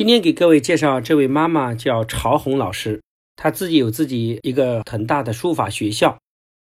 今天给各位介绍这位妈妈叫曹红老师，她自己有自己一个很大的书法学校，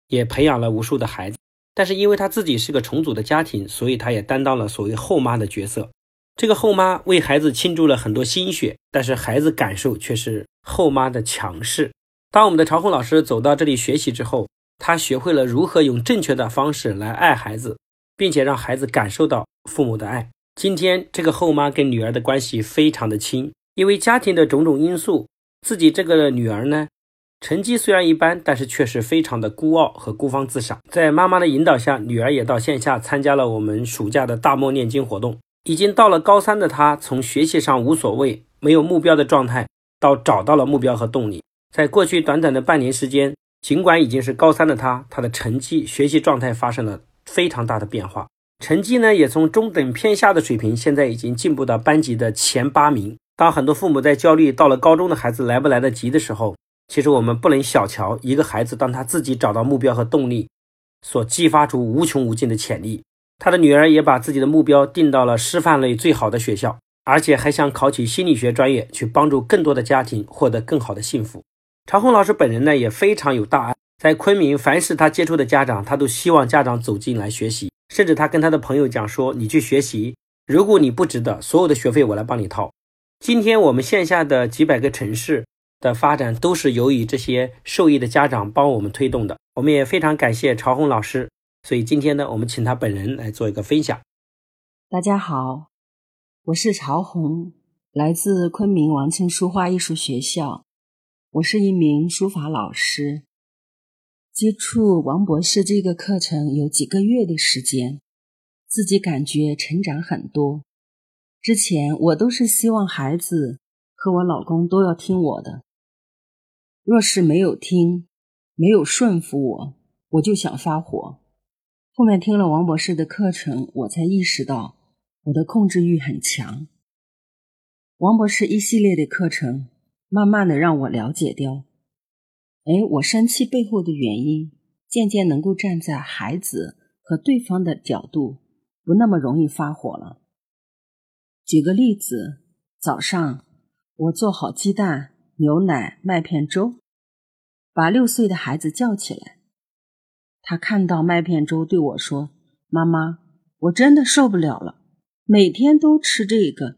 也培养了无数的孩子。但是因为她自己是个重组的家庭，所以她也担当了所谓后妈的角色。这个后妈为孩子倾注了很多心血，但是孩子感受却是后妈的强势。当我们的曹红老师走到这里学习之后，她学会了如何用正确的方式来爱孩子，并且让孩子感受到父母的爱。今天这个后妈跟女儿的关系非常的亲，因为家庭的种种因素，自己这个女儿呢，成绩虽然一般，但是却是非常的孤傲和孤芳自赏。在妈妈的引导下，女儿也到线下参加了我们暑假的大漠念经活动。已经到了高三的她，从学习上无所谓、没有目标的状态，到找到了目标和动力。在过去短短的半年时间。尽管已经是高三的他，他的成绩、学习状态发生了非常大的变化，成绩呢也从中等偏下的水平，现在已经进步到班级的前八名。当很多父母在焦虑到了高中的孩子来不来得及的时候，其实我们不能小瞧一个孩子，当他自己找到目标和动力，所激发出无穷无尽的潜力。他的女儿也把自己的目标定到了师范类最好的学校，而且还想考取心理学专业，去帮助更多的家庭获得更好的幸福。常红老师本人呢也非常有大爱，在昆明，凡是他接触的家长，他都希望家长走进来学习，甚至他跟他的朋友讲说：“你去学习，如果你不值得，所有的学费我来帮你掏。”今天我们线下的几百个城市的发展，都是由于这些受益的家长帮我们推动的。我们也非常感谢曹红老师，所以今天呢，我们请他本人来做一个分享。大家好，我是曹红，来自昆明王庆书画艺术学校。我是一名书法老师，接触王博士这个课程有几个月的时间，自己感觉成长很多。之前我都是希望孩子和我老公都要听我的，若是没有听，没有顺服我，我就想发火。后面听了王博士的课程，我才意识到我的控制欲很强。王博士一系列的课程。慢慢的让我了解掉，哎，我生气背后的原因，渐渐能够站在孩子和对方的角度，不那么容易发火了。举个例子，早上我做好鸡蛋、牛奶、麦片粥，把六岁的孩子叫起来，他看到麦片粥对我说：“妈妈，我真的受不了了，每天都吃这个，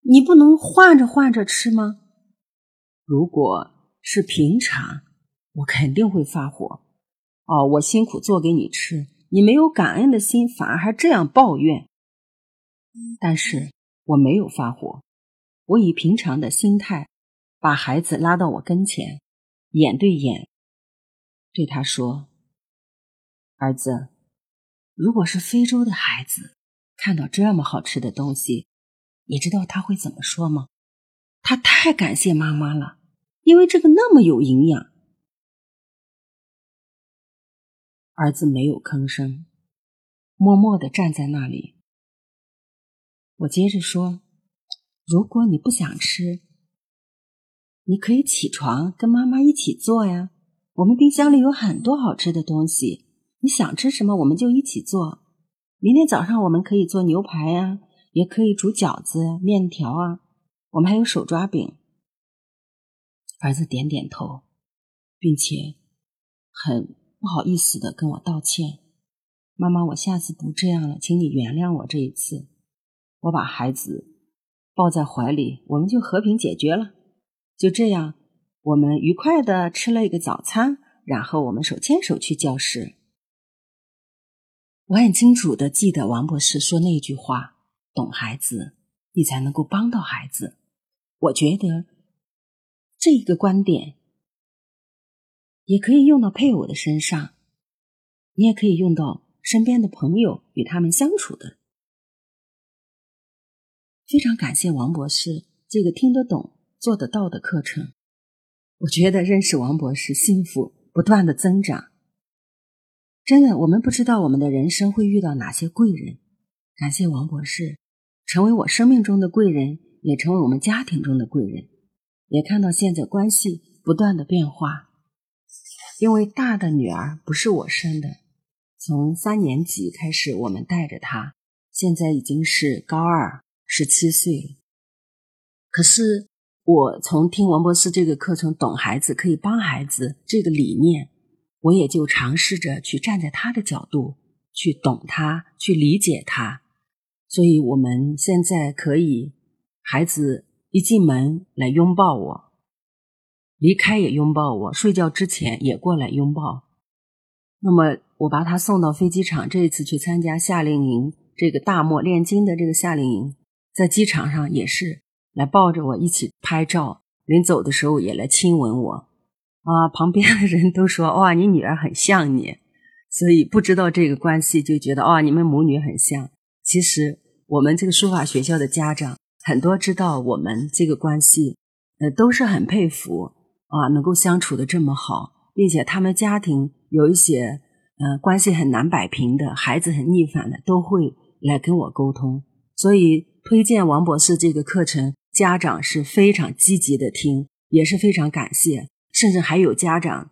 你不能换着换着吃吗？”如果是平常，我肯定会发火。哦，我辛苦做给你吃，你没有感恩的心，反而还这样抱怨。但是我没有发火，我以平常的心态把孩子拉到我跟前，眼对眼对他说：“儿子，如果是非洲的孩子看到这么好吃的东西，你知道他会怎么说吗？他太感谢妈妈了。”因为这个那么有营养，儿子没有吭声，默默的站在那里。我接着说：“如果你不想吃，你可以起床跟妈妈一起做呀。我们冰箱里有很多好吃的东西，你想吃什么我们就一起做。明天早上我们可以做牛排呀，也可以煮饺子、面条啊。我们还有手抓饼。”儿子点点头，并且很不好意思的跟我道歉：“妈妈，我下次不这样了，请你原谅我这一次。”我把孩子抱在怀里，我们就和平解决了。就这样，我们愉快的吃了一个早餐，然后我们手牵手去教室。我很清楚的记得王博士说那句话：“懂孩子，你才能够帮到孩子。”我觉得。这一个观点也可以用到配偶的身上，你也可以用到身边的朋友与他们相处的。非常感谢王博士这个听得懂、做得到的课程。我觉得认识王博士，幸福不断的增长。真的，我们不知道我们的人生会遇到哪些贵人。感谢王博士，成为我生命中的贵人，也成为我们家庭中的贵人。也看到现在关系不断的变化，因为大的女儿不是我生的，从三年级开始我们带着她，现在已经是高二，十七岁了。可是我从听王博士这个课程懂孩子可以帮孩子这个理念，我也就尝试着去站在他的角度去懂他，去理解他。所以我们现在可以，孩子一进门来拥抱我，离开也拥抱我，睡觉之前也过来拥抱。那么我把他送到飞机场，这一次去参加夏令营，这个大漠炼金的这个夏令营，在机场上也是来抱着我一起拍照，临走的时候也来亲吻我。啊，旁边的人都说哇，你女儿很像你，所以不知道这个关系就觉得哇，你们母女很像。其实。我们这个书法学校的家长很多知道我们这个关系，呃，都是很佩服啊，能够相处的这么好，并且他们家庭有一些呃关系很难摆平的孩子很逆反的，都会来跟我沟通。所以推荐王博士这个课程，家长是非常积极的听，也是非常感谢，甚至还有家长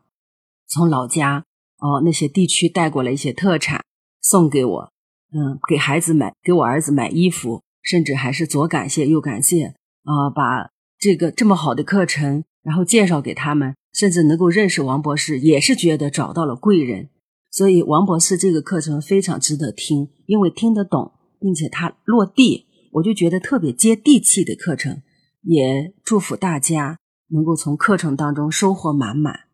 从老家哦那些地区带过来一些特产送给我。嗯，给孩子买，给我儿子买衣服，甚至还是左感谢右感谢啊！把这个这么好的课程，然后介绍给他们，甚至能够认识王博士，也是觉得找到了贵人。所以王博士这个课程非常值得听，因为听得懂，并且他落地，我就觉得特别接地气的课程。也祝福大家能够从课程当中收获满满。